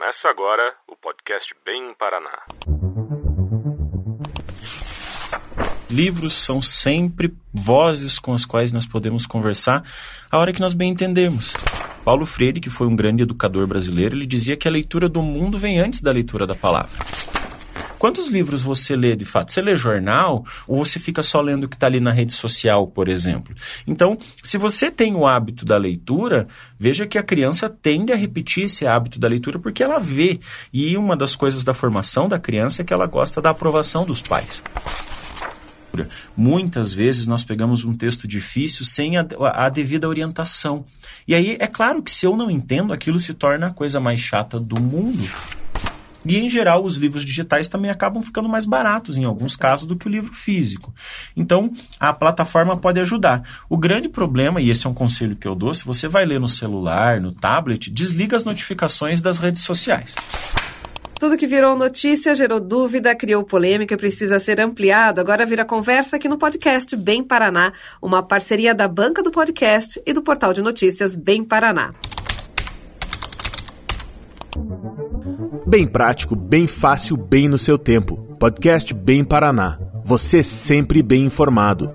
Começa agora o podcast Bem Paraná. Livros são sempre vozes com as quais nós podemos conversar a hora que nós bem entendemos. Paulo Freire, que foi um grande educador brasileiro, ele dizia que a leitura do mundo vem antes da leitura da palavra. Quantos livros você lê de fato? Você lê jornal ou você fica só lendo o que está ali na rede social, por exemplo? Então, se você tem o hábito da leitura, veja que a criança tende a repetir esse hábito da leitura porque ela vê. E uma das coisas da formação da criança é que ela gosta da aprovação dos pais. Muitas vezes nós pegamos um texto difícil sem a, a, devida orientação. E aí, é claro que se eu não entendo, aquilo se torna a coisa mais chata do mundo. E, em geral, os livros digitais também acabam ficando mais baratos, em alguns casos, do que o livro físico. Então, a plataforma pode ajudar. O grande problema, e esse é um conselho que eu dou, se você vai ler no celular, no tablet, desliga as notificações das redes sociais. Tudo que virou notícia gerou dúvida, criou polêmica e precisa ser ampliado. Agora vira conversa aqui no podcast Bem Paraná, uma parceria da banca do podcast e do portal de notícias Bem Paraná. Bem prático, bem fácil, bem no seu tempo. Podcast Bem Paraná. Você sempre bem informado.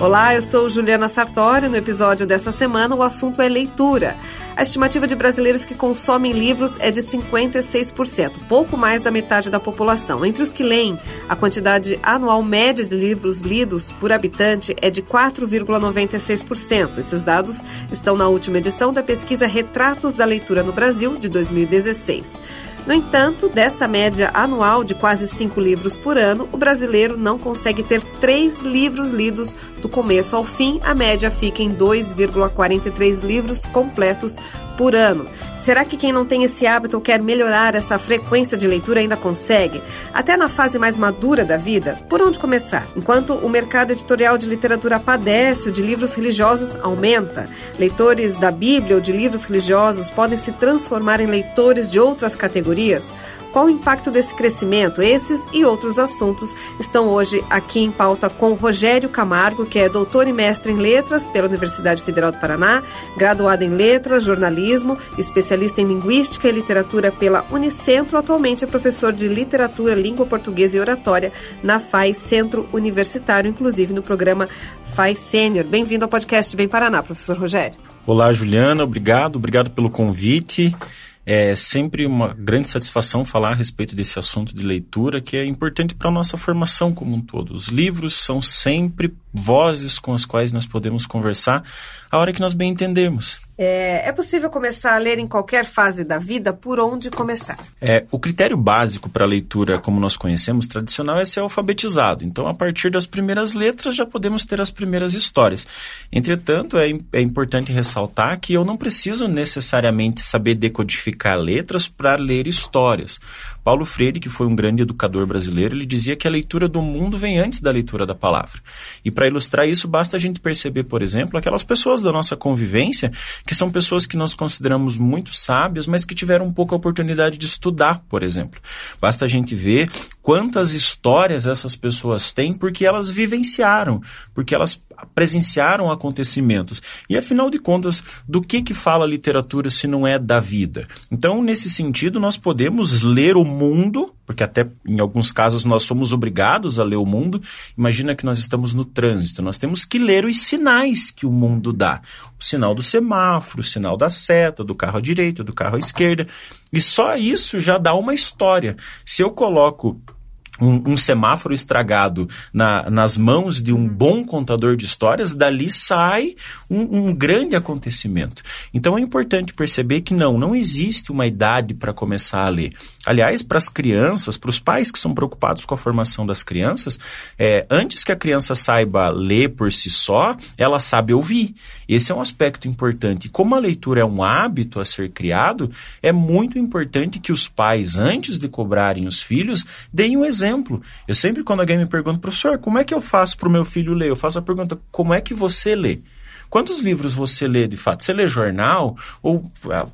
Olá, eu sou Juliana Sartori. No episódio dessa semana, o assunto é leitura. A estimativa de brasileiros que consomem livros é de 56%, pouco mais da metade da população. Entre os que leem, a quantidade anual média de livros lidos por habitante é de 4,96%. Esses dados estão na última edição da pesquisa Retratos da Leitura no Brasil, de 2016. No entanto, dessa média anual de quase cinco livros por ano, o brasileiro não consegue ter três livros lidos do começo ao fim. A média fica em 2,43 livros completos por ano. Será que quem não tem esse hábito ou quer melhorar essa frequência de leitura ainda consegue? Até na fase mais madura da vida? Por onde começar? Enquanto o mercado editorial de literatura padece, o de livros religiosos aumenta. Leitores da Bíblia ou de livros religiosos podem se transformar em leitores de outras categorias. Qual o impacto desse crescimento? Esses e outros assuntos estão hoje aqui em pauta com Rogério Camargo, que é doutor e mestre em letras pela Universidade Federal do Paraná, graduado em letras, jornalismo, especialista em linguística e literatura pela Unicentro, atualmente é professor de literatura, língua portuguesa e oratória na FAI Centro Universitário, inclusive no programa FAI Sênior. Bem-vindo ao podcast Bem Paraná, professor Rogério. Olá, Juliana, obrigado, obrigado pelo convite. É sempre uma grande satisfação falar a respeito desse assunto de leitura, que é importante para a nossa formação como um todo. Os livros são sempre vozes com as quais nós podemos conversar a hora que nós bem entendemos. É, é, possível começar a ler em qualquer fase da vida? Por onde começar? É, o critério básico para a leitura, como nós conhecemos, tradicional, é ser alfabetizado. Então, a partir das primeiras letras, já podemos ter as primeiras histórias. Entretanto, é, é importante ressaltar que eu não preciso necessariamente saber decodificar letras para ler histórias. Paulo Freire, que foi um grande educador brasileiro, ele dizia que a leitura do mundo vem antes da leitura da palavra. E para ilustrar isso, basta a gente perceber, por exemplo, aquelas pessoas da nossa convivência que são pessoas que nós consideramos muito sábias, mas que tiveram pouca oportunidade de estudar, por exemplo. Basta a gente ver quantas histórias essas pessoas têm porque elas vivenciaram, porque elas presenciaram acontecimentos. E afinal de contas, do que que fala a literatura se não é da vida? Então, nesse sentido, nós podemos ler o mundo, porque até em alguns casos nós somos obrigados a ler o mundo. Imagina que nós estamos no trânsito, nós temos que ler os sinais que o mundo dá. O sinal do semáforo, o sinal da seta, do carro à direita, do carro à esquerda. E só isso já dá uma história. Se eu coloco um, um, semáforo estragado na, nas mãos de um bom contador de histórias, dali sai um, um, grande acontecimento. Então é importante perceber que não, não existe uma idade para começar a ler. Aliás, para as crianças, para os pais que são preocupados com a formação das crianças, é, antes que a criança saiba ler por si só, ela sabe ouvir. Esse é um aspecto importante. Como a leitura é um hábito a ser criado, é muito importante que os pais, antes de cobrarem os filhos, deem um exemplo. Eu sempre, quando alguém me pergunta, professor, como é que eu faço para o meu filho ler? Eu faço a pergunta, como é que você lê? Quantos livros você lê de fato? Você lê jornal ou,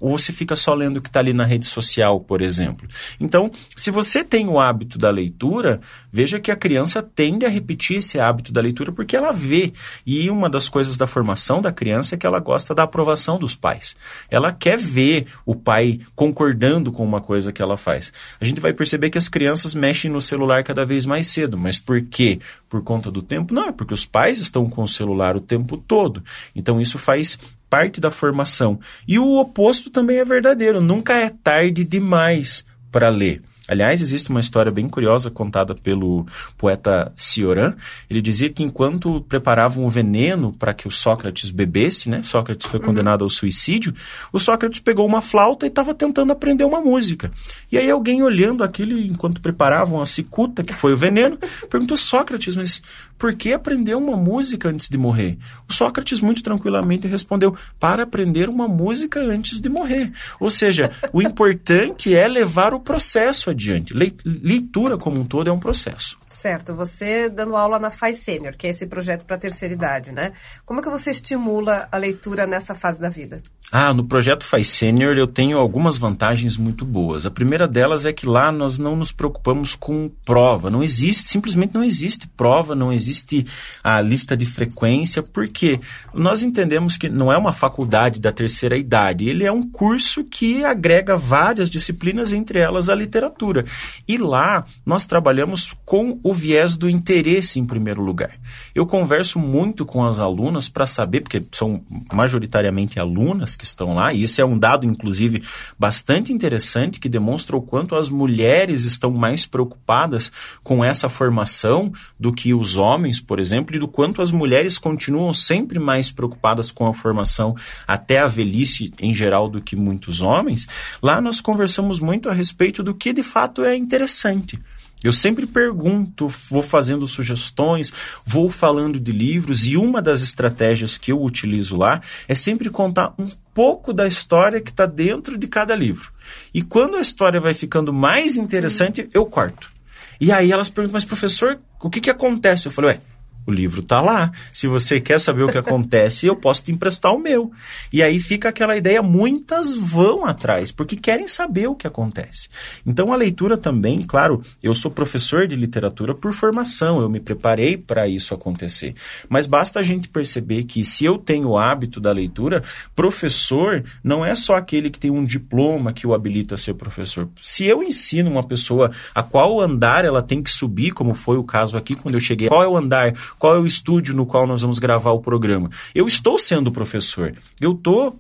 ou você fica só lendo o que está ali na rede social, por exemplo? Então, se você tem o hábito da leitura, veja que a criança tende a repetir esse hábito da leitura porque ela vê. E uma das coisas da formação da criança é que ela gosta da aprovação dos pais. Ela quer ver o pai concordando com uma coisa que ela faz. A gente vai perceber que as crianças mexem no celular cada vez mais cedo. Mas por quê? Por conta do tempo? Não, é porque os pais estão com o celular o tempo todo. Então isso faz parte da formação. E o oposto também é verdadeiro. Nunca é tarde demais para ler. Aliás, existe uma história bem curiosa contada pelo poeta Cioran. Ele dizia que enquanto preparavam o veneno para que o Sócrates bebesse, né? Sócrates foi uhum. condenado ao suicídio. O Sócrates pegou uma flauta e estava tentando aprender uma música. E aí alguém olhando aquilo enquanto preparavam a cicuta, que foi o veneno, perguntou Sócrates, mas por que aprender uma música antes de morrer? O Sócrates muito tranquilamente respondeu: para aprender uma música antes de morrer. Ou seja, o importante é levar o processo adiante. Leitura como um todo é um processo. Certo, você dando aula na FAI Sênior, que é esse projeto para a terceira idade, né? Como é que você estimula a leitura nessa fase da vida? Ah, no projeto FAI Sênior eu tenho algumas vantagens muito boas. A primeira delas é que lá nós não nos preocupamos com prova. Não existe, simplesmente não existe prova, não existe a lista de frequência, porque nós entendemos que não é uma faculdade da terceira idade, ele é um curso que agrega várias disciplinas, entre elas a literatura. E lá nós trabalhamos com o viés do interesse em primeiro lugar. Eu converso muito com as alunas para saber, porque são majoritariamente alunas que estão lá, e isso é um dado, inclusive, bastante interessante que demonstra o quanto as mulheres estão mais preocupadas com essa formação do que os homens, por exemplo, e do quanto as mulheres continuam sempre mais preocupadas com a formação até a velhice em geral do que muitos homens. Lá nós conversamos muito a respeito do que de fato é interessante. Eu sempre pergunto, vou fazendo sugestões, vou falando de livros e uma das estratégias que eu utilizo lá é sempre contar um pouco da história que está dentro de cada livro. E quando a história vai ficando mais interessante, eu corto. E aí elas perguntam, mas professor, o que, que acontece? Eu falei, ué, o livro está lá. Se você quer saber o que acontece, eu posso te emprestar o meu. E aí fica aquela ideia, muitas vão atrás, porque querem saber o que acontece. Então a leitura também, claro, eu sou professor de literatura por formação, eu me preparei para isso acontecer. Mas basta a gente perceber que se eu tenho o hábito da leitura, professor não é só aquele que tem um diploma que o habilita a ser professor. Se eu ensino uma pessoa a qual andar ela tem que subir, como foi o caso aqui quando eu cheguei, qual é o andar qual é o estúdio no qual nós vamos gravar o programa. Eu estou sendo professor. Eu estou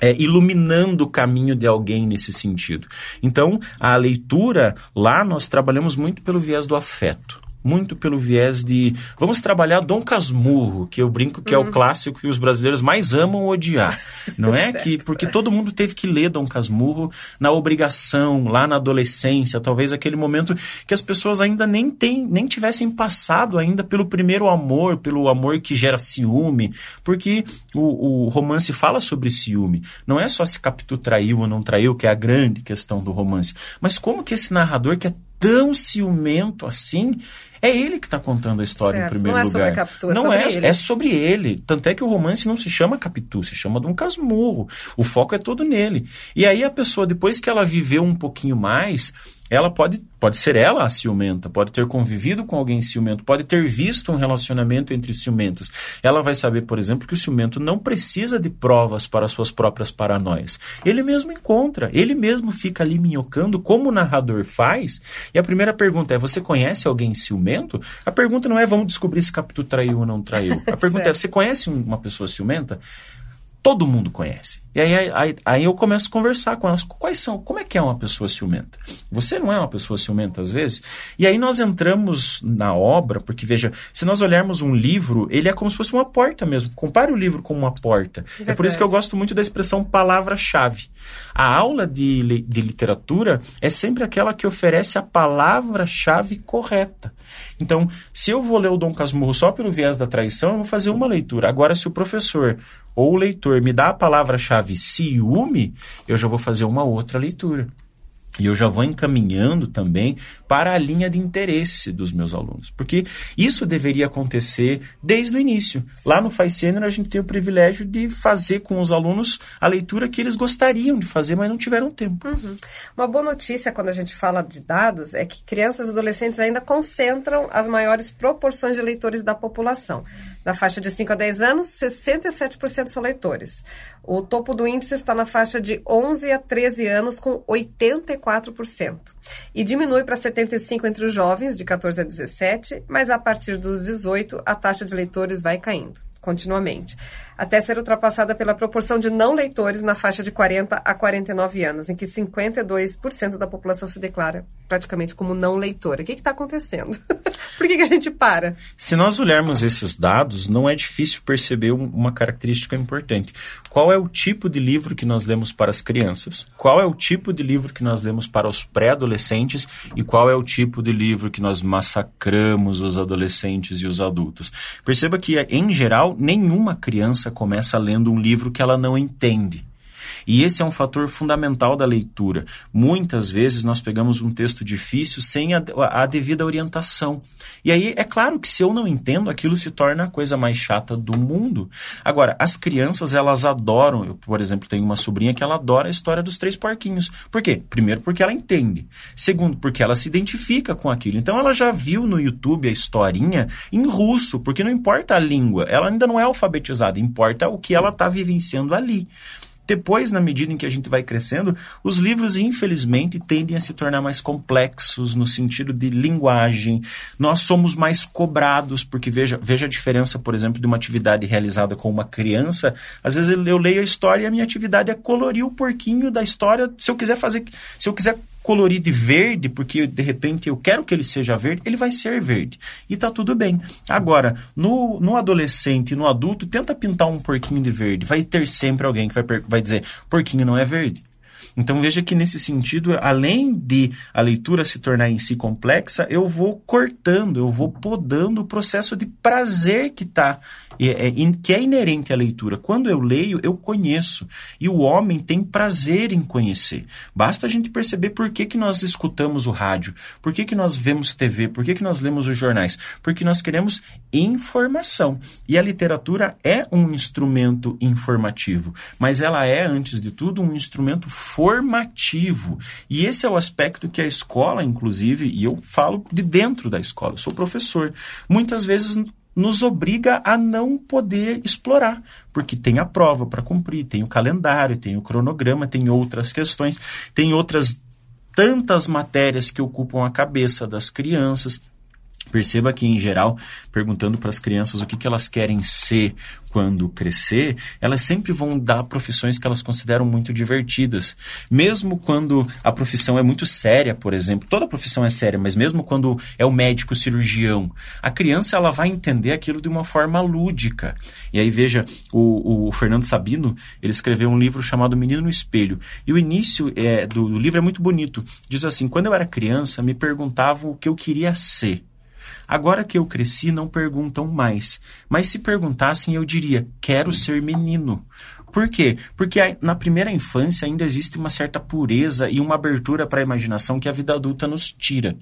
é, iluminando o caminho de alguém nesse sentido. Então, a leitura, lá nós trabalhamos muito pelo viés do afeto muito pelo viés de vamos trabalhar Dom Casmurro, que eu brinco que uhum. é o uhum. clássico que os brasileiros mais amam odiar, não é? que porque todo mundo teve que ler Dom Casmurro na obrigação, lá na adolescência, talvez aquele momento que as pessoas ainda nem tem, nem tivessem passado ainda pelo primeiro amor, pelo amor que gera ciúme, porque o, o romance fala sobre ciúme. Não é só se Capitu traiu ou não traiu, que é a grande questão do romance, mas como que esse narrador que é tão ciumento assim, é ele que está contando a história certo. em primeiro não lugar. Não é sobre Capitu, é não sobre é, ele. é sobre ele. Tanto é que o romance não se chama Capitu, se chama Dom Casmurro. O foco é todo nele. E aí a pessoa, depois que ela viveu um pouquinho mais, ela pode, pode ser ela a ciumenta, pode ter convivido com alguém ciumento, pode ter visto um relacionamento entre ciumentos. Ela vai saber, por exemplo, que o ciumento não precisa de provas para suas próprias paranoias. Ele mesmo encontra, ele mesmo fica ali minhocando, como o narrador faz. E a primeira pergunta é: você conhece alguém ciumento? A pergunta não é vamos descobrir se Capitu traiu ou não traiu. A pergunta é: você conhece uma pessoa ciumenta? Todo mundo conhece. E aí, aí, aí, eu começo a conversar com elas. Quais são? Como é que é uma pessoa ciumenta? Você não é uma pessoa ciumenta às vezes? E aí nós entramos na obra, porque veja, se nós olharmos um livro, ele é como se fosse uma porta mesmo. Compare o livro com uma porta. Verdade. É por isso que eu gosto muito da expressão palavra-chave. A aula de, de literatura é sempre aquela que oferece a palavra-chave correta. Então, se eu vou ler o Dom Casmurro só pelo viés da traição, eu vou fazer uma leitura. Agora, se o professor ou o leitor me dá a palavra-chave ciúme, eu já vou fazer uma outra leitura. E eu já vou encaminhando também para a linha de interesse dos meus alunos. Porque isso deveria acontecer desde o início. Sim. Lá no Faz Sênior a gente tem o privilégio de fazer com os alunos a leitura que eles gostariam de fazer, mas não tiveram tempo. Uhum. Uma boa notícia quando a gente fala de dados é que crianças e adolescentes ainda concentram as maiores proporções de leitores da população. Na faixa de 5 a 10 anos, 67% são leitores. O topo do índice está na faixa de 11 a 13 anos, com 84%. E diminui para 75% entre os jovens, de 14 a 17, mas a partir dos 18, a taxa de leitores vai caindo continuamente, até ser ultrapassada pela proporção de não leitores na faixa de 40 a 49 anos, em que 52% da população se declara praticamente como não leitora. O que está acontecendo? Por que, que, a gente para? Se nós olharmos esses dados, não é difícil perceber uma característica importante. Qual é o tipo de livro que nós lemos para as crianças? Qual é o tipo de livro que nós lemos para os pré-adolescentes? E qual é o tipo de livro que nós massacramos os adolescentes e os adultos? Perceba que, em geral, nenhuma criança começa lendo um livro que ela não entende. E esse é um fator fundamental da leitura. Muitas vezes nós pegamos um texto difícil sem a, a, devida orientação. E aí, é claro que se eu não entendo, aquilo se torna a coisa mais chata do mundo. Agora, as crianças, elas adoram. Eu, por exemplo, tenho uma sobrinha que ela adora a história dos três porquinhos. Por quê? Primeiro, porque ela entende. Segundo, porque ela se identifica com aquilo. Então, ela já viu no YouTube a historinha em russo, porque não importa a língua, ela ainda não é alfabetizada, importa o que ela está vivenciando ali. Depois, na medida em que a gente vai crescendo, os livros, infelizmente, tendem a se tornar mais complexos no sentido de linguagem. Nós somos mais cobrados, porque veja, veja a diferença, por exemplo, de uma atividade realizada com uma criança. Às vezes eu leio a história e a minha atividade é colorir o porquinho da história. Se eu quiser fazer, se eu quiser colorir de verde, porque de repente eu quero que ele seja verde, ele vai ser verde. E tá tudo bem. Agora, no, no adolescente e no adulto, tenta pintar um porquinho de verde. Vai ter sempre alguém que vai, vai dizer, porquinho não é verde. Então veja que nesse sentido, além de a leitura se tornar em si complexa, eu vou cortando, eu vou podando o processo de prazer que está que é inerente à leitura. Quando eu leio, eu conheço. E o homem tem prazer em conhecer. Basta a gente perceber por que, que nós escutamos o rádio, por que, que nós vemos TV, por que, que nós lemos os jornais. Porque nós queremos informação. E a literatura é um instrumento informativo, mas ela é, antes de tudo, um instrumento formativo. E esse é o aspecto que a escola, inclusive, e eu falo de dentro da escola, eu sou professor, muitas vezes nos obriga a não poder explorar, porque tem a prova para cumprir, tem o calendário, tem o cronograma, tem outras questões, tem outras tantas matérias que ocupam a cabeça das crianças. Perceba que, em geral, perguntando para as crianças o que, que elas querem ser quando crescer, elas sempre vão dar profissões que elas consideram muito divertidas. Mesmo quando a profissão é muito séria, por exemplo, toda profissão é séria, mas mesmo quando é o médico cirurgião, a criança ela vai entender aquilo de uma forma lúdica. E aí veja, o, o Fernando Sabino, ele escreveu um livro chamado Menino no Espelho. E o início é, do, do livro é muito bonito. Diz assim, quando eu era criança, me perguntavam o que eu queria ser. Agora que eu cresci, não perguntam mais. Mas se perguntassem, eu diria: quero ser menino. Por quê? Porque na primeira infância ainda existe uma certa pureza e uma abertura para a imaginação que a vida adulta nos tira.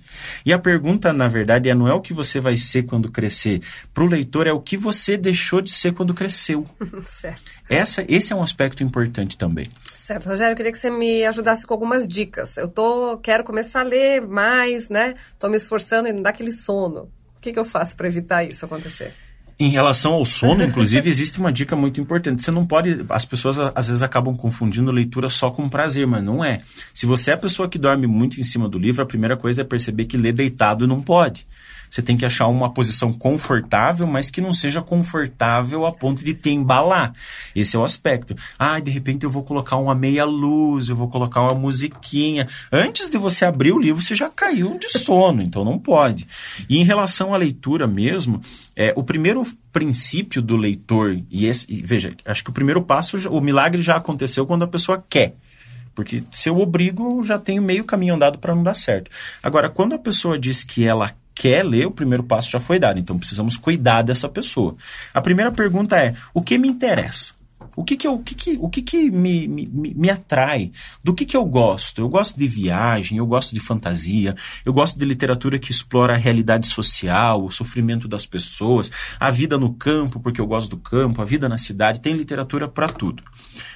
E a pergunta, na verdade, é não é o que você vai ser quando crescer. Para o leitor, é o que você deixou de ser quando cresceu. certo. Essa, esse é um aspecto importante também. Certo, Rogério, eu queria que você me ajudasse com algumas dicas. Eu tô, quero começar a ler mais, né? Estou me esforçando e não dá aquele sono. O que, que eu faço para evitar isso acontecer? Em relação ao sono, inclusive, existe uma dica muito importante. Você não pode. As pessoas às vezes acabam confundindo leitura só com prazer, mas não é. Se você é a pessoa que dorme muito em cima do livro, a primeira coisa é perceber que ler deitado não pode. Você tem que achar uma posição confortável, mas que não seja confortável a ponto de te embalar. Esse é o aspecto. Ah, de repente eu vou colocar uma meia luz, eu vou colocar uma musiquinha. Antes de você abrir o livro, você já caiu de sono, então não pode. E em relação à leitura mesmo, é, o primeiro princípio do leitor, e, esse, e veja, acho que o primeiro passo, o milagre já aconteceu quando a pessoa quer. Porque se eu obrigo, já tenho meio caminho andado para não dar certo. Agora, quando a pessoa diz que ela quer ler, o primeiro passo já foi dado. Então precisamos cuidar dessa pessoa. A primeira pergunta é: o que me interessa? O que que, eu, o que, que, o que, que me, me, me atrai? Do que que eu gosto? Eu gosto de viagem, eu gosto de fantasia, eu gosto de literatura que explora a realidade social, o sofrimento das pessoas, a vida no campo, porque eu gosto do campo, a vida na cidade. Tem literatura para tudo.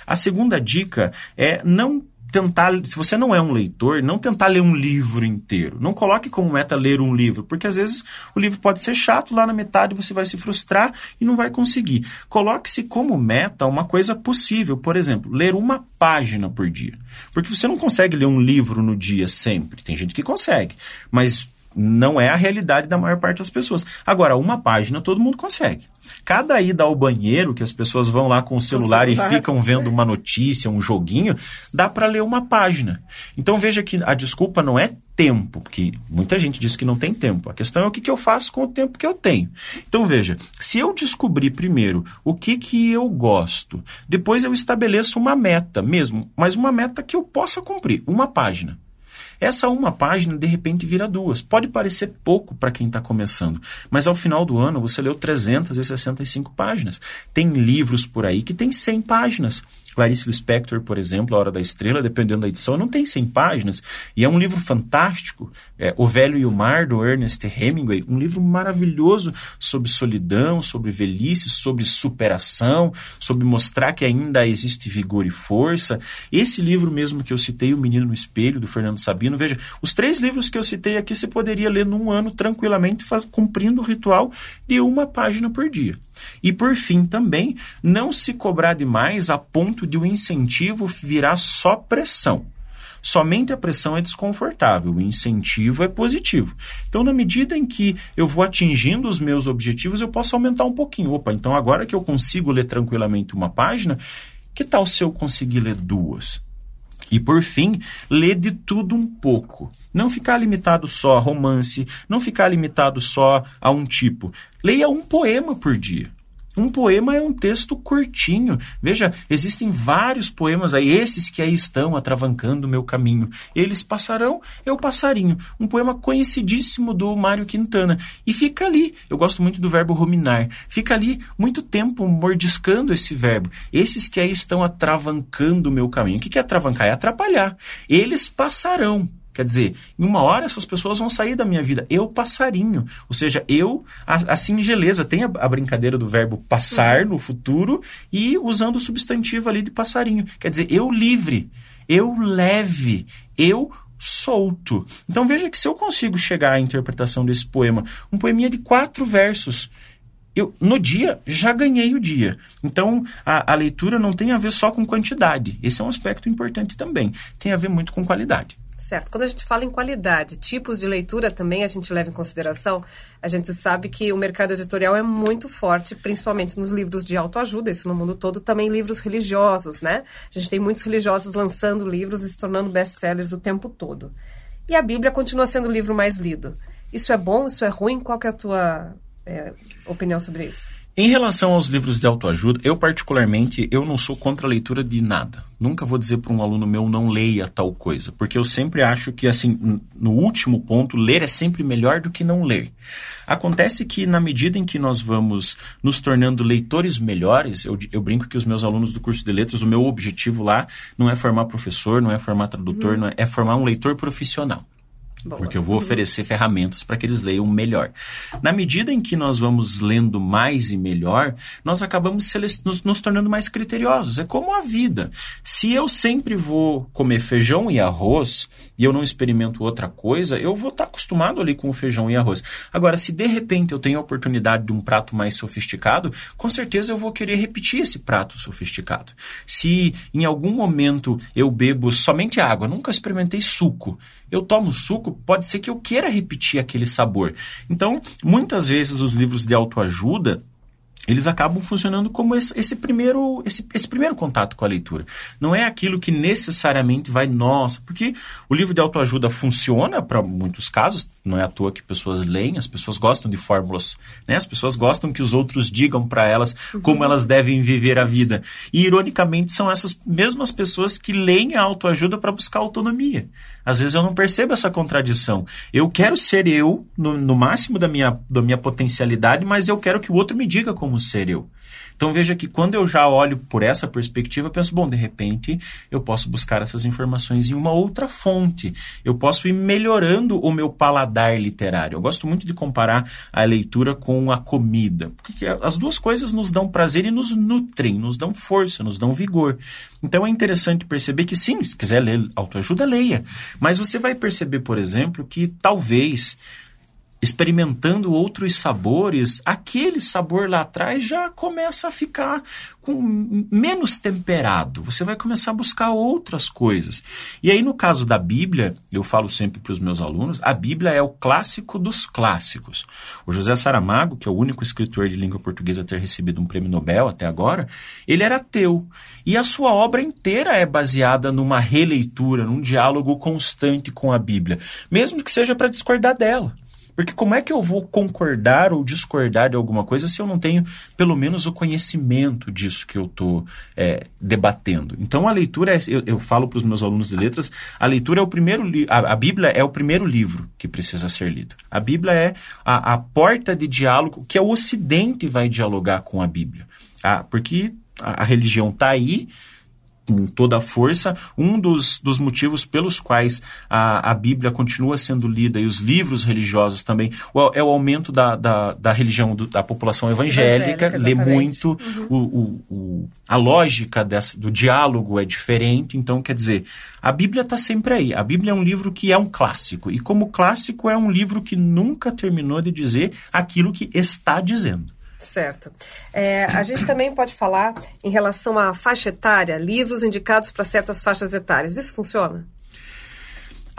A segunda dica é não tentar, se você não é um leitor, não tentar ler um livro inteiro. Não coloque como meta ler um livro, porque às vezes o livro pode ser chato, lá na metade você vai se frustrar e não vai conseguir. Coloque-se como meta uma coisa possível, por exemplo, ler uma página por dia. Porque você não consegue ler um livro no dia sempre. Tem gente que consegue, mas não é a realidade da maior parte das pessoas. Agora, uma página todo mundo consegue. Cada ida ao banheiro, que as pessoas vão lá com o celular, o celular. e ficam vendo uma notícia, um joguinho, dá para ler uma página. Então veja que a desculpa não é tempo, porque muita gente diz que não tem tempo. A questão é o que, que eu faço com o tempo que eu tenho. Então veja, se eu descobrir primeiro o que, que eu gosto, depois eu estabeleço uma meta mesmo, mas uma meta que eu possa cumprir, uma página. Essa uma página, de repente, vira duas. Pode parecer pouco para quem está começando, mas ao final do ano você leu 365 páginas. Tem livros por aí que tem 100 páginas. Clarice Lispector, por exemplo, A Hora da Estrela, dependendo da edição, não tem 100 páginas. E é um livro fantástico. É, o Velho e o Mar, do Ernest Hemingway. Um livro maravilhoso sobre solidão, sobre velhice, sobre superação, sobre mostrar que ainda existe vigor e força. Esse livro mesmo que eu citei, O Menino no Espelho, do Fernando Sabino. Veja, os três livros que eu citei aqui você poderia ler num ano tranquilamente, faz, cumprindo o ritual de uma página por dia. E por fim também, não se cobrar demais a ponto de o incentivo virar só pressão. Somente a pressão é desconfortável, o incentivo é positivo. Então, na medida em que eu vou atingindo os meus objetivos, eu posso aumentar um pouquinho. Opa, então agora que eu consigo ler tranquilamente uma página, que tal se eu conseguir ler duas? E por fim, ler de tudo um pouco. Não ficar limitado só a romance, não ficar limitado só a um tipo. Leia um poema por dia. Um poema é um texto curtinho. Veja, existem vários poemas aí, esses que aí estão atravancando o meu caminho. Eles passarão, é o passarinho. Um poema conhecidíssimo do Mário Quintana. E fica ali, eu gosto muito do verbo ruminar, fica ali muito tempo mordiscando esse verbo. Esses que aí estão atravancando o meu caminho. O que é atravancar? É atrapalhar. Eles passarão. Quer dizer, em uma hora essas pessoas vão sair da minha vida. Eu passarinho. Ou seja, eu, a, a singeleza, tem a, a, brincadeira do verbo passar no futuro e usando o substantivo ali de passarinho. Quer dizer, eu livre, eu leve, eu solto. Então veja que se eu consigo chegar à interpretação desse poema, um poeminha de quatro versos, eu, no dia, já ganhei o dia. Então, a, a, leitura não tem a ver só com quantidade. Esse é um aspecto importante também. Tem a ver muito com qualidade. Certo. Quando a gente fala em qualidade, tipos de leitura também a gente leva em consideração. A gente sabe que o mercado editorial é muito forte, principalmente nos livros de autoajuda, isso no mundo todo, também livros religiosos, né? A gente tem muitos religiosos lançando livros e se tornando best-sellers o tempo todo. E a Bíblia continua sendo o livro mais lido. Isso é bom? Isso é ruim? Qual é a tua é, opinião sobre isso? Em relação aos livros de autoajuda, eu particularmente, eu não sou contra a leitura de nada. Nunca vou dizer para um aluno meu não leia tal coisa, porque eu sempre acho que assim, no último ponto, ler é sempre melhor do que não ler. Acontece que na medida em que nós vamos nos tornando leitores melhores, eu, eu brinco que os meus alunos do curso de letras, o meu objetivo lá não é formar professor, não é formar tradutor, uhum. é, é formar um leitor profissional. Porque eu vou oferecer ferramentas para que eles leiam melhor. Na medida em que nós vamos lendo mais e melhor, nós acabamos nos, nos, tornando mais criteriosos. É como a vida. Se eu sempre vou comer feijão e arroz e eu não experimento outra coisa, eu vou estar tá acostumado ali com o feijão e arroz. Agora, se de repente eu tenho a oportunidade de um prato mais sofisticado, com certeza eu vou querer repetir esse prato sofisticado. Se em algum momento eu bebo somente água, nunca experimentei suco, eu tomo suco, pode ser que eu queira repetir aquele sabor. Então, muitas vezes os livros de autoajuda, eles acabam funcionando como esse, esse, primeiro, esse, esse primeiro contato com a leitura. Não é aquilo que necessariamente vai, nossa, porque o livro de autoajuda funciona para muitos casos, não é à toa que pessoas leem, as pessoas gostam de fórmulas, né? as pessoas gostam que os outros digam para elas como elas devem viver a vida. E, ironicamente, são essas mesmas pessoas que leem a autoajuda para buscar autonomia. Às vezes eu não percebo essa contradição. Eu quero ser eu, no, no máximo da minha, da minha potencialidade, mas eu quero que o outro me diga como ser eu. Então veja que quando eu já olho por essa perspectiva, eu penso, bom, de repente eu posso buscar essas informações em uma outra fonte. Eu posso ir melhorando o meu paladar literário. Eu gosto muito de comparar a leitura com a comida, porque as duas coisas nos dão prazer e nos nutrem, nos dão força, nos dão vigor. Então é interessante perceber que sim, se quiser ler autoajuda, leia. Mas você vai perceber, por exemplo, que talvez experimentando outros sabores, aquele sabor lá atrás já começa a ficar com menos temperado. Você vai começar a buscar outras coisas. E aí, no caso da Bíblia, eu falo sempre para os meus alunos, a Bíblia é o clássico dos clássicos. O José Saramago, que é o único escritor de língua portuguesa a ter recebido um prêmio Nobel até agora, ele era ateu. E a sua obra inteira é baseada numa releitura, num diálogo constante com a Bíblia, mesmo que seja para discordar dela. Porque como é que eu vou concordar ou discordar de alguma coisa se eu não tenho pelo menos o conhecimento disso que eu estou é, debatendo? Então a leitura, é, eu, eu falo para os meus alunos de letras, a leitura é o primeiro a, a Bíblia é o primeiro livro que precisa ser lido. A Bíblia é a, a porta de diálogo que o Ocidente vai dialogar com a Bíblia. Ah, porque a, a religião está aí, com toda a força. Um dos, dos motivos pelos quais a, a Bíblia continua sendo lida e os livros religiosos também o, é o aumento da, da, da religião, do, da população evangélica, evangélica lê muito, uhum. o, o, o, a lógica dessa, do diálogo é diferente, então quer dizer, a Bíblia está sempre aí. A Bíblia é um livro que é um clássico, e como clássico é um livro que nunca terminou de dizer aquilo que está dizendo. Certo. É, a gente também pode falar em relação à faixa etária, livros indicados para certas faixas etárias. Isso funciona?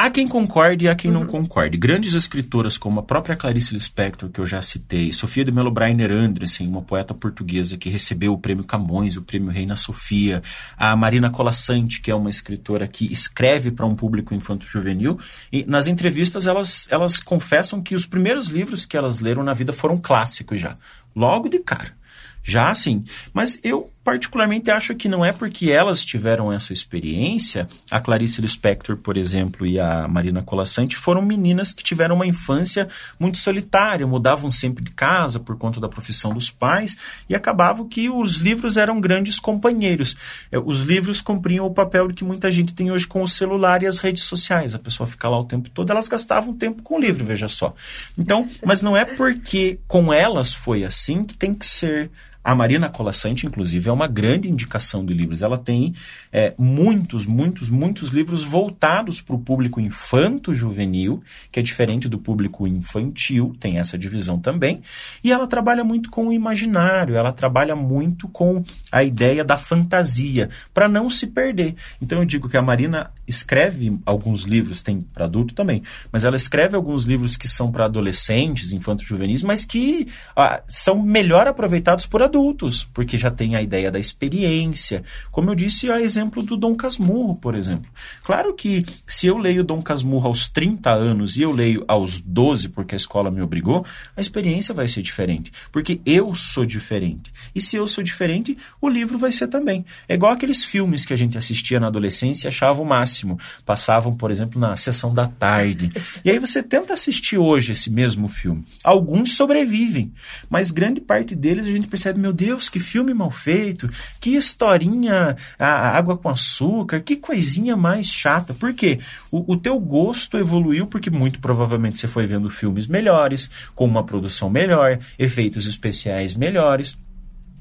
Há quem concorde e há quem uhum. não concorde. Grandes escritoras como a própria Clarice Lispector, que eu já citei, Sofia de Mello Breiner Andressen, uma poeta portuguesa que recebeu o prêmio Camões, o prêmio Reina Sofia, a Marina Colassante, que é uma escritora que escreve para um público infanto-juvenil, e nas entrevistas elas, elas confessam que os primeiros livros que elas leram na vida foram clássicos já logo de cara. Já assim, mas eu particularmente acho que não é porque elas tiveram essa experiência, a Clarice Lispector, por exemplo, e a Marina Colassante foram meninas que tiveram uma infância muito solitária, mudavam sempre de casa por conta da profissão dos pais e acabava que os livros eram grandes companheiros. É, os livros cumpriam o papel que muita gente tem hoje com o celular e as redes sociais. A pessoa fica lá o tempo todo, elas gastavam tempo com o livro, veja só. Então, mas não é porque com elas foi assim que tem que ser a Marina Colassante, inclusive, é uma grande indicação de livros. Ela tem é, muitos, muitos, muitos livros voltados para o público infanto-juvenil, que é diferente do público infantil, tem essa divisão também. E ela trabalha muito com o imaginário, ela trabalha muito com a ideia da fantasia, para não se perder. Então eu digo que a Marina escreve alguns livros, tem para adulto também, mas ela escreve alguns livros que são para adolescentes, infanto-juvenis, mas que ah, são melhor aproveitados por adultos, porque já tem a ideia da experiência. Como eu disse, a exemplo do Dom Casmurro, por exemplo. Claro que se eu leio Dom Casmurro aos 30 anos e eu leio aos 12 porque a escola me obrigou, a experiência vai ser diferente, porque eu sou diferente. E se eu sou diferente, o livro vai ser também. É igual aqueles filmes que a gente assistia na adolescência e achava o máximo. Passavam, por exemplo, na sessão da tarde. E aí você tenta assistir hoje esse mesmo filme. Alguns sobrevivem, mas grande parte deles a gente percebe meu Deus, que filme mal feito, que historinha, a, água com açúcar, que coisinha mais chata. Por quê? O, o teu gosto evoluiu porque muito provavelmente você foi vendo filmes melhores, com uma produção melhor, efeitos especiais melhores.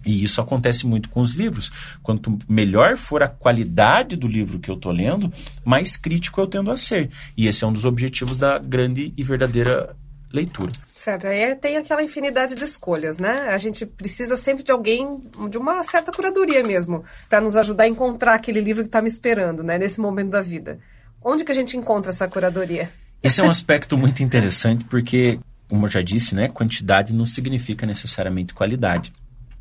E isso acontece muito com os livros. Quanto melhor for a qualidade do livro que eu estou lendo, mais crítico eu tendo a ser. E esse é um dos objetivos da grande e verdadeira leitura. Certo, aí tem aquela infinidade de escolhas, né? A gente precisa sempre de alguém, de uma certa curadoria mesmo, para nos ajudar a encontrar aquele livro que está me esperando, né, nesse momento da vida. Onde que a gente encontra essa curadoria? Esse é um aspecto muito interessante porque, como eu já disse, né, quantidade não significa necessariamente qualidade.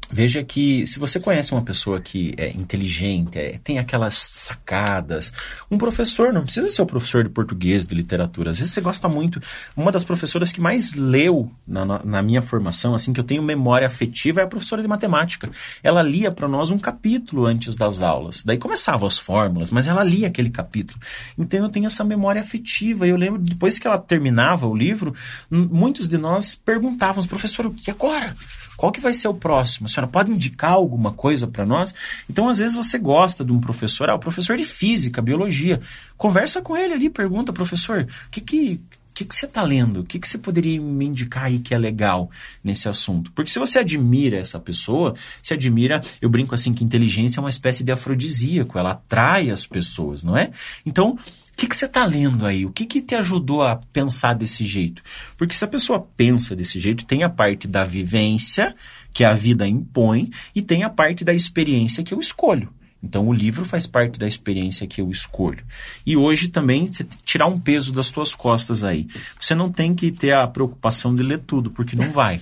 Veja que se você conhece uma pessoa que é inteligente, é, tem aquelas sacadas, um professor, não precisa ser o professor de português, de literatura, às vezes você gosta muito. Uma das professoras que mais leu na, na, na minha formação, assim, que eu tenho memória afetiva, é a professora de matemática. Ela lia para nós um capítulo antes das aulas. Daí começavam as fórmulas, mas ela lia aquele capítulo. Então eu tenho essa memória afetiva. E eu lembro, depois que ela terminava o livro, muitos de nós perguntávamos, professor, o que agora? Qual que vai ser o próximo? senhora pode indicar alguma coisa para nós? Então, às vezes, você gosta de um professor, ah, o professor de física, biologia. Conversa com ele ali, pergunta, professor, o que que que, que você está lendo? O que, que você poderia me indicar aí que é legal nesse assunto? Porque se você admira essa pessoa, se admira, eu brinco assim que inteligência é uma espécie de afrodisíaco, ela atrai as pessoas, não é? Então, o que, que você está lendo aí? O que, que te ajudou a pensar desse jeito? Porque se a pessoa pensa desse jeito, tem a parte da vivência, que a vida impõe, e tem a parte da experiência que eu escolho. Então o livro faz parte da experiência que eu escolho. E hoje também você tirar um peso das suas costas aí. Você não tem que ter a preocupação de ler tudo, porque não vai.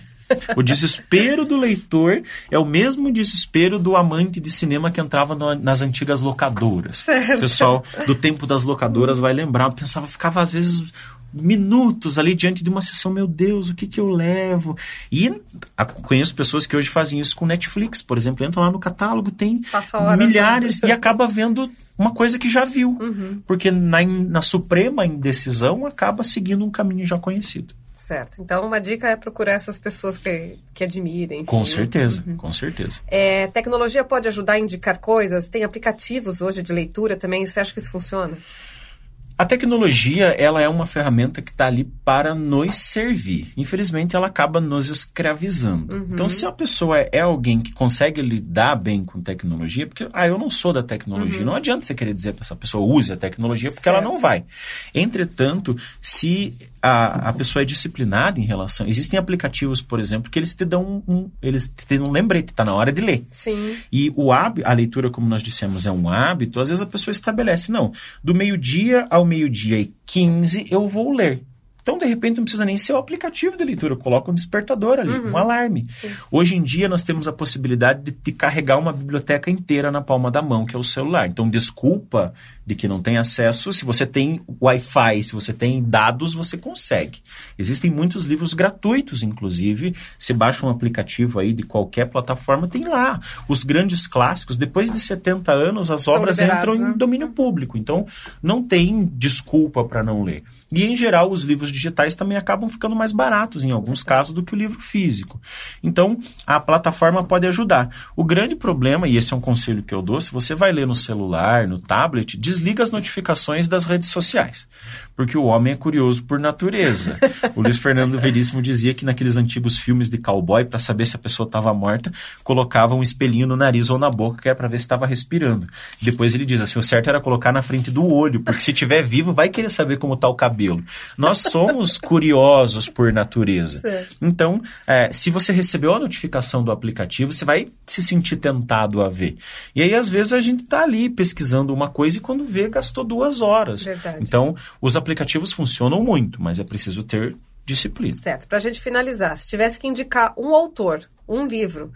O desespero do leitor é o mesmo desespero do amante de cinema que entrava no, nas antigas locadoras. Certo. O pessoal do tempo das locadoras vai lembrar. Eu pensava, ficava às vezes minutos ali diante de uma sessão, meu Deus, o que que eu levo? E conheço pessoas que hoje fazem isso com Netflix, por exemplo, entram lá no catálogo, tem milhares e acaba vendo uma coisa que já viu, uhum. porque na, na suprema indecisão acaba seguindo um caminho já conhecido. Certo. Então, uma dica é procurar essas pessoas que, que admirem. Enfim. Com certeza, uhum. com certeza. É, tecnologia pode ajudar a indicar coisas? Tem aplicativos hoje de leitura também? Você acha que isso funciona? A tecnologia, ela é uma ferramenta que está ali para nos servir. Infelizmente, ela acaba nos escravizando. Uhum. Então, se a pessoa é alguém que consegue lidar bem com tecnologia, porque, ah, eu não sou da tecnologia, Uhum. não adianta você querer dizer para essa pessoa use a tecnologia, porque ela Certo. não vai. Entretanto, se a, a pessoa é disciplinada em relação... Existem aplicativos, por exemplo, que eles te dão um, um- eles te dão um lembrete, está na hora de ler. Sim. E o hábito, a leitura, como nós dissemos, é um hábito, às vezes a pessoa estabelece, não, do meio-dia ao meio-dia e 15 eu vou ler. Então, de repente, não precisa nem ser o aplicativo de leitura, coloca um despertador ali, um alarme. Sim. Hoje em dia, nós temos a possibilidade de, de carregar uma biblioteca inteira na palma da mão, que é o celular. Então, desculpa de que não tem acesso. Se você tem Wi-Fi, se você tem dados, você consegue. Existem muitos livros gratuitos, inclusive. Você baixa um aplicativo aí de qualquer plataforma, tem lá. Os grandes clássicos, depois de 70 anos, as obras liberados, entram né? em domínio público. Então, não tem desculpa para não ler. E, em geral, os livros digitais também acabam ficando mais baratos, em alguns casos, do que o livro físico. Então, a plataforma pode ajudar. O grande problema, e esse é um conselho que eu dou, se você vai ler no celular, no tablet, desliga as notificações das redes sociais. Porque o homem é curioso por natureza. o Luiz Fernando Veríssimo dizia que naqueles antigos filmes de cowboy, para saber se a pessoa estava morta, colocava um espelhinho no nariz ou na boca, que era para ver se estava respirando. Depois ele diz assim: o certo era colocar na frente do olho, porque se tiver vivo, vai querer saber como está o cabelo. Nós somos curiosos por natureza. Certo. Então, é, se você recebeu a notificação do aplicativo, você vai se sentir tentado a ver. E aí, às vezes, a gente está ali pesquisando uma coisa e quando vê, gastou duas horas. Verdade. Então, os aplicativos funcionam muito, mas é preciso ter disciplina. Certo. Para a gente finalizar, se tivesse que indicar um autor, um livro,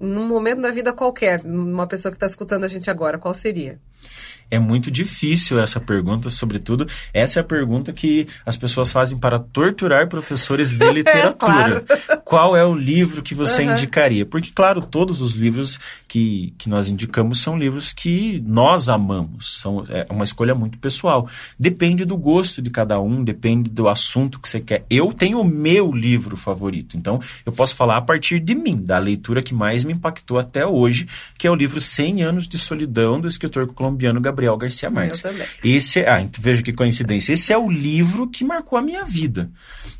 num momento da vida qualquer, uma pessoa que está escutando a gente agora, qual seria? É muito difícil essa pergunta, sobretudo, essa é a pergunta que as pessoas fazem para torturar professores de literatura. Qual é o livro que você Uhum. indicaria? Porque, claro, todos os livros que, que nós indicamos são livros que nós amamos. São, é uma escolha muito pessoal. Depende do gosto de cada um, depende do assunto que você quer. Eu tenho o meu livro favorito, então eu posso falar a partir de mim, da leitura que mais me impactou até hoje, que é o livro 100 anos de solidão do escritor colombiano Gabriel Garcia Marques. também. Esse, ah, então veja que coincidência. Esse é o livro que marcou a minha vida.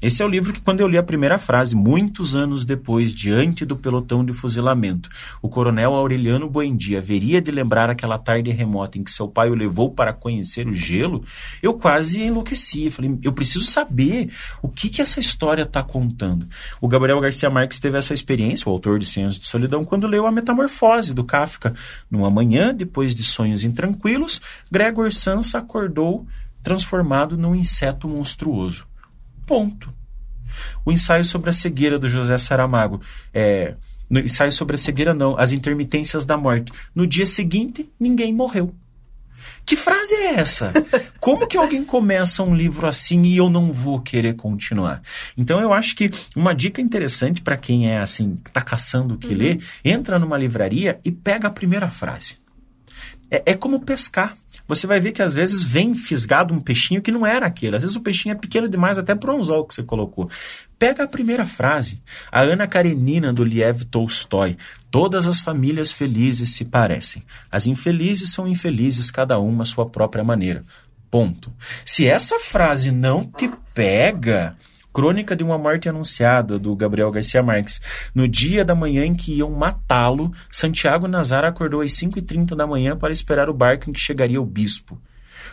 Esse é o livro que, quando eu li a primeira frase, muitos anos depois, diante do pelotão de fuzilamento, o coronel Aureliano Buendia haveria de lembrar aquela tarde remota em que seu pai o levou para conhecer o gelo, eu quase enlouqueci. Eu Falei, eu preciso saber o que, que essa história está contando. O Gabriel Garcia Marques teve essa experiência, o autor de Anos de Solidão, quando leu A Metamorfose, do Kafka. Numa manhã, depois de sonhos intranquilos, Gregor Samsa acordou transformado num inseto monstruoso. Ponto. O ensaio sobre a cegueira do José Saramago. É, no ensaio sobre a cegueira, não, as intermitências da morte. No dia seguinte, ninguém morreu. Que frase é essa? Como que alguém começa um livro assim e eu não vou querer continuar? Então eu acho que uma dica interessante para quem é assim, está caçando o que ler, entra numa livraria e pega a primeira frase. É, é como pescar. Você vai ver que às vezes vem fisgado um peixinho que não era aquele. Às vezes o peixinho é pequeno demais até para o anzol que você colocou. Pega a primeira frase. A Ana Karenina do Liev Tolstói. Todas as famílias felizes se parecem. As infelizes são infelizes, cada uma à sua própria maneira. Ponto. Se essa frase não te pega, Crônica de uma Morte Anunciada, do Gabriel Garcia Marques. No dia da manhã em que iam matá-lo, Santiago Nazar acordou às 5h30 da manhã para esperar o barco em que chegaria o bispo.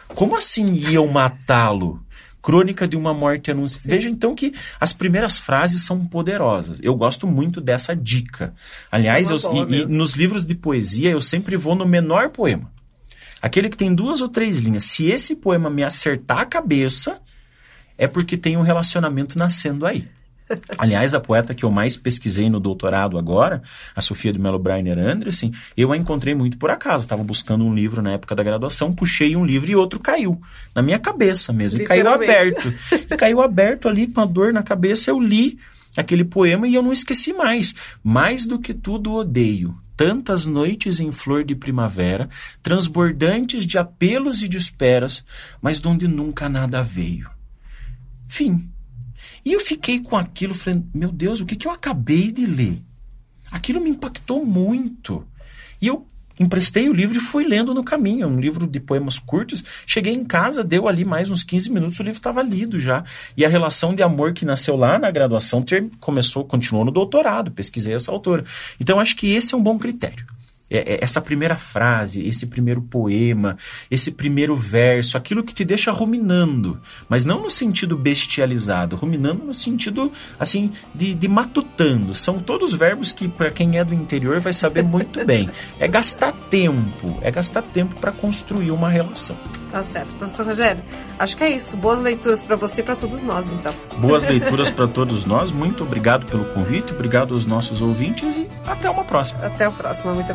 Como assim iam matá-lo? Crônica de uma morte anunciada. Veja então que as primeiras frases são poderosas. Eu gosto muito dessa dica. Aliás, eu, e, e nos livros de poesia eu sempre vou no menor poema. Aquele que tem duas ou três linhas. Se esse poema me acertar a cabeça, é porque tem um relacionamento nascendo aí. Aliás, a poeta que eu mais pesquisei no doutorado agora, a Sofia de Mello Breiner Andressen, eu a encontrei muito por acaso. Estava buscando um livro na época da graduação, puxei um livro e outro caiu. Na minha cabeça mesmo. E caiu aberto. E caiu aberto ali com a dor na cabeça. Eu li aquele poema e eu não esqueci mais. Mais do que tudo odeio. Tantas noites em flor de primavera, transbordantes de apelos e de esperas, mas de onde nunca nada veio Fim. E eu fiquei com aquilo, falei, meu Deus, o que, que eu acabei de ler? Aquilo me impactou muito. E eu emprestei o livro e fui lendo no caminho. É um livro de poemas curtos. Cheguei em casa, deu ali mais uns 15 minutos, o livro estava lido já. E a relação de amor que nasceu lá na graduação ter, começou, continuou no doutorado. Pesquisei essa autora. Então, acho que esse é um bom critério. É, é, essa primeira frase, esse primeiro poema, esse primeiro verso, aquilo que te deixa ruminando, mas não no sentido bestializado, ruminando no sentido assim de, de matutando. São todos verbos que para quem é do interior vai saber muito bem. É gastar tempo, é gastar tempo para construir uma relação. Tá certo, professor Rogério. Acho que é isso. Boas leituras para você e para todos nós, então. Boas leituras para todos nós. Muito obrigado pelo convite, obrigado aos nossos ouvintes e até uma próxima. Até a próxima. Muito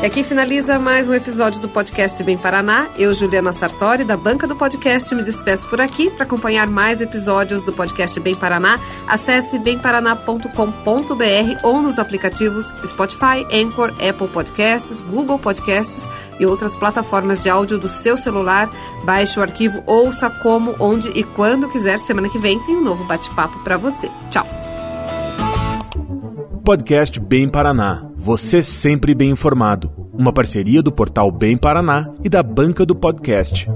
E aqui finaliza mais um episódio do podcast Bem Paraná. Eu, Juliana Sartori, da banca do podcast, me despeço por aqui. Para acompanhar mais episódios do podcast Bem Paraná, acesse bemparaná.com.br ou nos aplicativos Spotify, Anchor, Apple Podcasts, Google Podcasts e outras plataformas de áudio do seu celular. Baixe o arquivo, ouça como, onde e quando quiser. Semana que vem tem um novo bate-papo para você. Tchau. Podcast Bem Paraná você sempre bem informado. Uma parceria do portal Bem Paraná e da banca do podcast.